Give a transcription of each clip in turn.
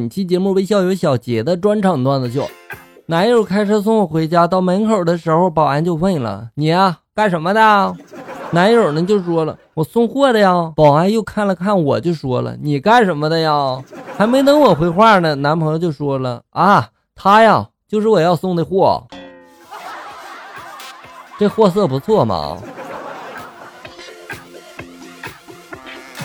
本期节目微笑有小杰的专场段子秀。男友开车送我回家，到门口的时候，保安就问了：“你呀，干什么的？”男友呢就说了：“我送货的呀。”保安又看了看我，就说了：“你干什么的呀？”还没等我回话呢，男朋友就说了：“啊，他呀，就是我要送的货。这货色不错嘛。”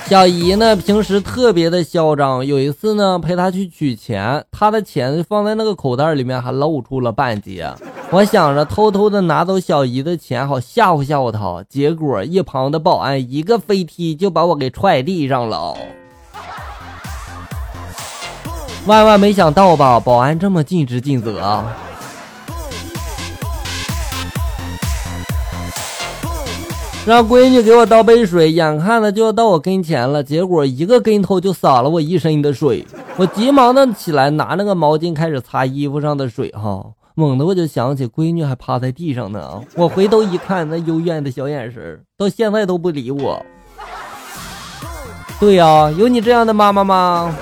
小姨呢，平时特别的嚣张。有一次呢，陪她去取钱，她的钱放在那个口袋里面，还露出了半截。我想着偷偷的拿走小姨的钱，好吓唬吓唬她。结果一旁的保安一个飞踢就把我给踹地上了。万万没想到吧，保安这么尽职尽责让闺女给我倒杯水，眼看着就要到我跟前了，结果一个跟头就洒了我一身的水。我急忙的起来拿那个毛巾开始擦衣服上的水，哈，猛地我就想起闺女还趴在地上呢。我回头一看，那幽怨的小眼神，到现在都不理我。对呀，有你这样的妈妈吗？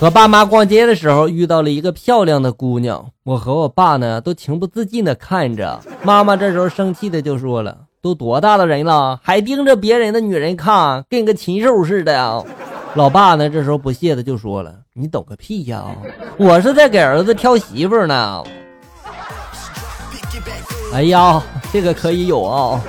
和爸妈逛街的时候，遇到了一个漂亮的姑娘，我和我爸呢都情不自禁的看着。妈妈这时候生气的就说了：“都多大的人了，还盯着别人的女人看，跟个禽兽似的！”老爸呢这时候不屑的就说了：“你懂个屁呀，我是在给儿子挑媳妇呢。”哎呀，这个可以有啊。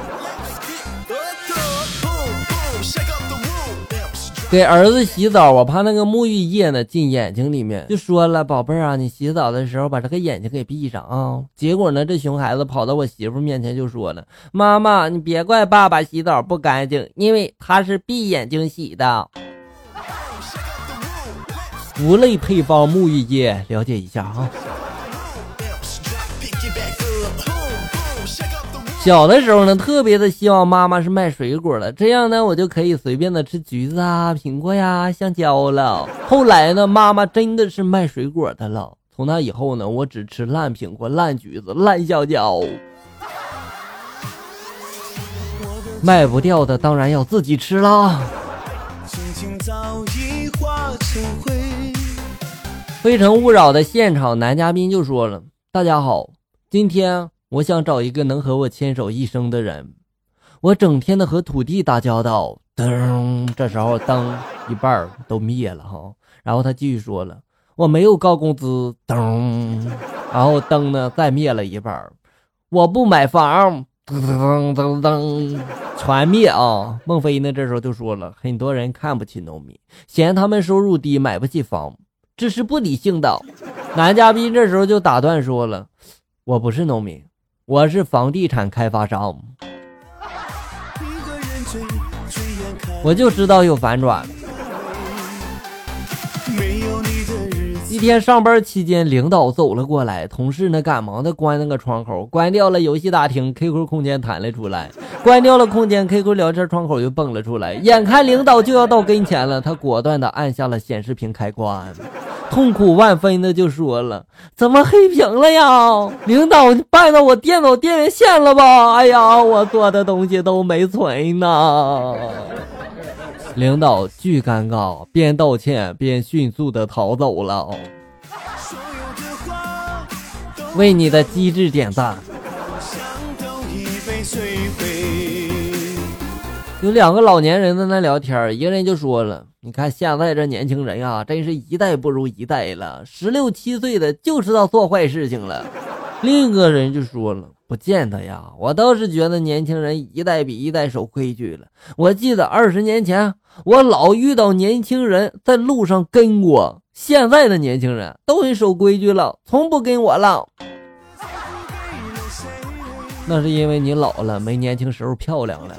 给儿子洗澡，我怕那个沐浴液呢进眼睛里面，就说了：“宝贝儿啊，你洗澡的时候把这个眼睛给闭上啊。”结果呢，这熊孩子跑到我媳妇面前就说了：“妈妈，你别怪爸爸洗澡不干净，因为他是闭眼睛洗的。”无类配方沐浴液，了解一下啊。小的时候呢，特别的希望妈妈是卖水果的，这样呢，我就可以随便的吃橘子啊、苹果呀、香蕉了。后来呢，妈妈真的是卖水果的了。从那以后呢，我只吃烂苹果、烂橘子、烂香蕉。卖不掉的当然要自己吃啦。非诚勿扰的现场男嘉宾就说了：“大家好，今天。”我想找一个能和我牵手一生的人。我整天的和土地打交道。噔，这时候灯一半都灭了哈。然后他继续说了：“我没有高工资。”噔，然后灯呢再灭了一半。我不买房。噔噔噔噔，全灭啊！孟非呢这时候就说了：“很多人看不起农民，嫌他们收入低，买不起房，这是不理性的。”男嘉宾这时候就打断说了：“我不是农民。”我是房地产开发商，我就知道有反转。一天上班期间，领导走了过来，同事呢赶忙的关那个窗口，关掉了游戏大厅，QQ 空间弹了出来，关掉了空间，QQ 聊天窗口又蹦了出来。眼看领导就要到跟前了，他果断的按下了显示屏开关。痛苦万分的就说了：“怎么黑屏了呀？领导绊到我电脑电源线了吧？哎呀，我做的东西都没存呢。”领导巨尴尬，边道歉边迅速的逃走了。为你的机智点赞。有两个老年人在那聊天，一个人就说了。你看现在这年轻人啊，真是一代不如一代了。十六七岁的就知道做坏事情了。另一个人就说了：“不见得呀，我倒是觉得年轻人一代比一代守规矩了。我记得二十年前，我老遇到年轻人在路上跟我，现在的年轻人都很守规矩了，从不跟我了。那是因为你老了，没年轻时候漂亮了。”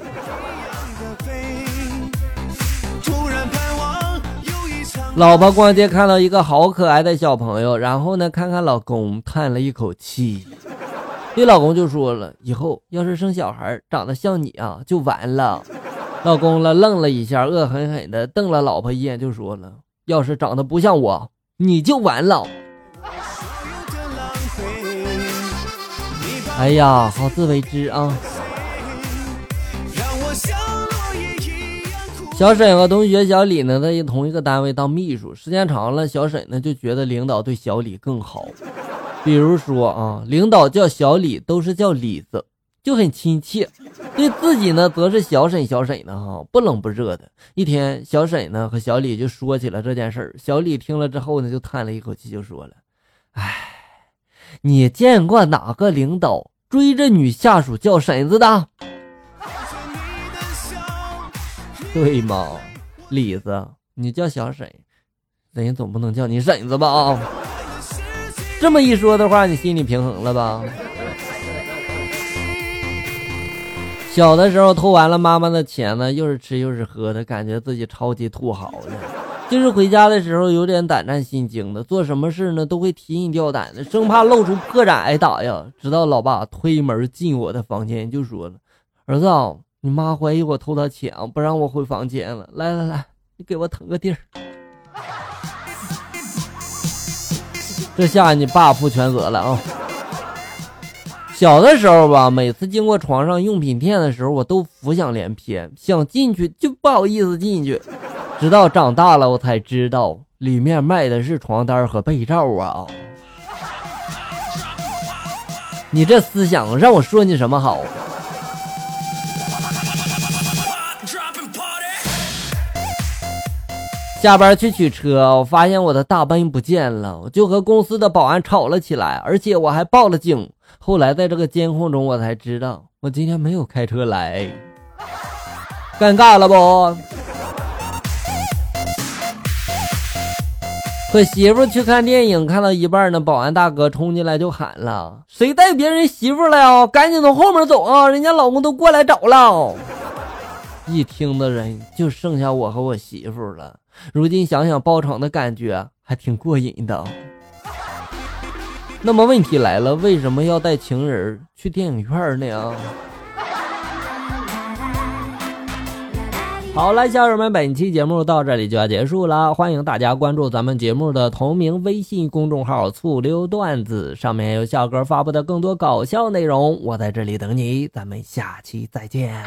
老婆逛街看到一个好可爱的小朋友，然后呢，看看老公，叹了一口气，对老公就说了：“以后要是生小孩长得像你啊，就完了。”老公了愣了一下，恶狠狠地瞪了老婆一眼，就说了：“要是长得不像我，你就完了。”哎呀，好自为之啊。让我想小沈和同学小李呢，在同一个单位当秘书，时间长了，小沈呢就觉得领导对小李更好。比如说啊，领导叫小李都是叫李子，就很亲切；对自己呢，则是小沈小沈的哈，不冷不热的。一天，小沈呢和小李就说起了这件事儿，小李听了之后呢，就叹了一口气，就说了：“哎，你见过哪个领导追着女下属叫婶子的？” 对吗，李子，你叫小沈，人家总不能叫你婶子吧？啊，这么一说的话，你心里平衡了吧？小的时候偷完了妈妈的钱呢，又是吃又是喝的，感觉自己超级土豪的。就是回家的时候有点胆战心惊的，做什么事呢都会提心吊胆的，生怕露出破绽挨打呀。直到老爸推门进我的房间，就说了：“儿子啊。”你妈怀疑我偷她钱，不让我回房间了。来来来，你给我腾个地儿。这下你爸负全责了啊！小的时候吧，每次经过床上用品店的时候，我都浮想联翩，想进去就不好意思进去。直到长大了，我才知道里面卖的是床单和被罩啊！你这思想让我说你什么好？下班去取车，我发现我的大奔不见了，我就和公司的保安吵了起来，而且我还报了警。后来在这个监控中，我才知道我今天没有开车来，尴尬了不？和媳妇去看电影，看到一半呢，保安大哥冲进来就喊了：“谁带别人媳妇了呀？赶紧从后面走啊！人家老公都过来找了。”一听的人就剩下我和我媳妇了。如今想想包场的感觉还挺过瘾的。那么问题来了，为什么要带情人去电影院呢？好了，小友们，本期节目到这里就要结束了。欢迎大家关注咱们节目的同名微信公众号“醋溜段子”，上面有笑哥发布的更多搞笑内容。我在这里等你，咱们下期再见。